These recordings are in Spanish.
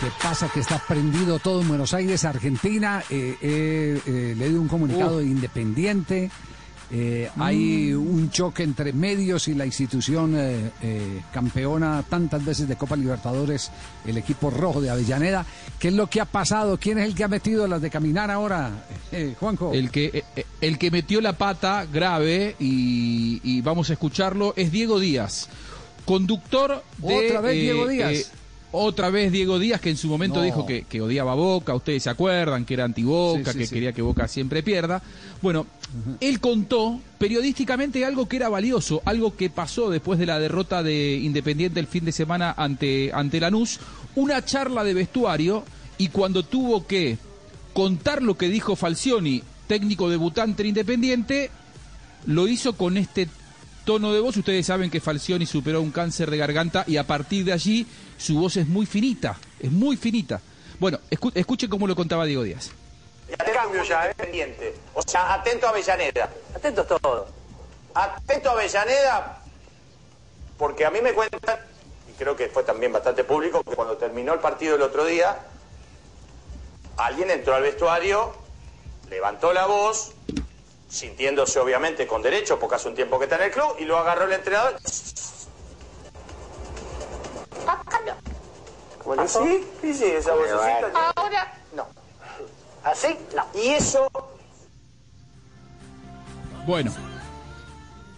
¿Qué pasa? Que está prendido todo en Buenos Aires, Argentina. Eh, eh, eh, le dio un comunicado independiente. Eh, Hay un choque entre medios y la institución eh, eh, campeona tantas veces de Copa Libertadores, el equipo rojo de Avellaneda. ¿Qué es lo que ha pasado? ¿Quién es el que ha metido las de caminar ahora, Juanjo? El que, el que metió la pata grave, y, y vamos a escucharlo, es Diego Díaz, conductor de... ¿Otra vez Diego Díaz? Otra vez Diego Díaz, que en su momento No. dijo que, que odiaba a Boca, ustedes se acuerdan, que era anti-Boca, Sí, sí, que sí. quería que Boca siempre pierda. Bueno, él contó periodísticamente algo que era valioso, algo que pasó después de la derrota de Independiente el fin de semana ante, ante Lanús, una charla de vestuario y cuando tuvo que contar lo que dijo Falcioni, técnico debutante en Independiente, lo hizo con este tono de voz. Ustedes saben que Falcioni superó un cáncer de garganta y a partir de allí su voz es muy finita, es muy finita. Bueno, escu- escuchen cómo lo contaba Diego Díaz. cambio ya, ¿eh? Pendiente. O sea, atento a Avellaneda. Atentos todos. Atento a Avellaneda, porque a mí me cuentan, y creo que fue también bastante público, que cuando terminó el partido el otro día, alguien entró al vestuario, levantó la voz, sintiéndose obviamente con derecho, porque hace un tiempo que está en el club, y lo agarró el entrenador. ¿Cómo le dijo? ¿Así? Sí, sí, esa vocecita. Ahora no. ¿Así? No. Y eso Bueno,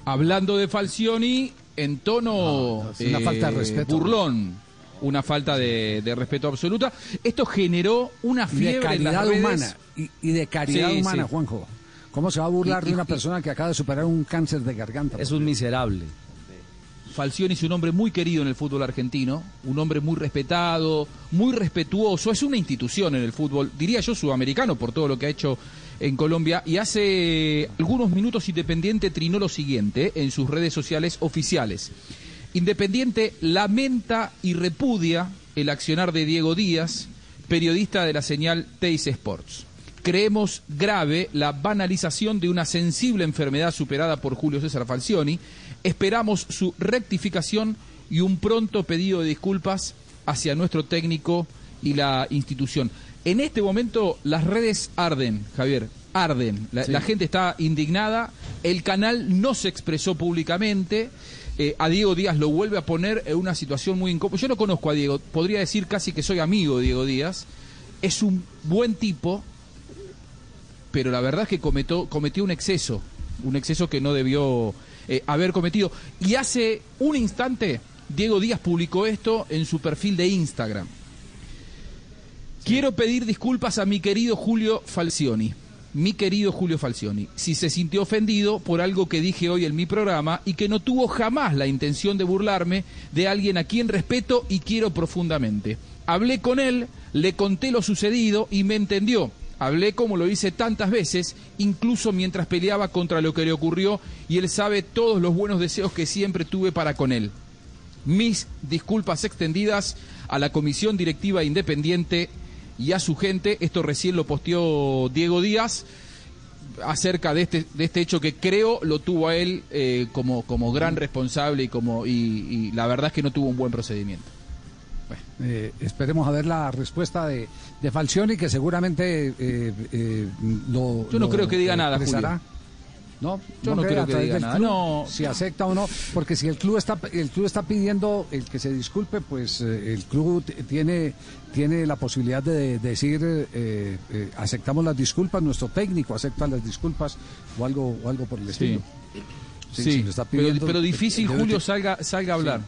hablando de Falcioni, en tono No, una falta de respeto. burlón, una falta de, de respeto absoluta. Esto generó una de fiebre en las caridad redes. humana. Y, y de caridad Sí, humana, sí. Juanjo. ¿Cómo se va a burlar Y- de una y- persona que acaba de superar un cáncer de garganta? Es un miserable. Falcioni es un hombre muy querido en el fútbol argentino, un hombre muy respetado, muy respetuoso, es una institución en el fútbol, diría yo sudamericano por todo lo que ha hecho en Colombia y hace algunos minutos Independiente trinó lo siguiente en sus redes sociales oficiales. Independiente lamenta y repudia el accionar de Diego Díaz, periodista de la señal Teis Sports. Creemos grave la banalización de una sensible enfermedad superada por Julio César Falcioni. Esperamos su rectificación y un pronto pedido de disculpas hacia nuestro técnico y la institución. En este momento las redes arden, Javier, arden. La, la gente está indignada. El canal no se expresó públicamente. Eh, a Diego Díaz lo vuelve a poner en una situación muy incómoda. Yo no conozco a Diego, podría decir casi que soy amigo de Diego Díaz. Es un buen tipo, pero la verdad es que cometió, cometió un exceso, un exceso que no debió eh, haber cometido. Y hace un instante, Diego Díaz publicó esto en su perfil de Instagram. Quiero pedir disculpas a mi querido Julio Falcioni. Mi querido Julio Falcioni, si se sintió ofendido por algo que dije hoy en mi programa y que no tuvo jamás la intención de burlarme de alguien a quien respeto y quiero profundamente. Hablé con él, le conté lo sucedido y me entendió. Hablé como lo hice tantas veces, incluso mientras peleaba contra lo que le ocurrió y él sabe todos los buenos deseos que siempre tuve para con él. Mis disculpas extendidas a la Comisión Directiva Independiente y a su gente. Esto recién lo posteó Diego Díaz acerca de este, de este hecho que creo lo tuvo a él eh, como, como gran responsable y, como, y, y la verdad es que no tuvo un buen procedimiento. Eh, esperemos a ver la respuesta de, de Falcioni, que seguramente eh, eh, lo. Yo no lo creo que diga nada, expresará. No, Yo no creo que diga nada, club, no. Si acepta o no, porque si el club está el club está pidiendo el que se disculpe, pues eh, el club tiene tiene la posibilidad de, decir eh, eh, aceptamos las disculpas, nuestro técnico acepta las disculpas o algo o algo por el estilo. Sí, está pero, pidiendo, pero difícil Julio salga, salga a hablar.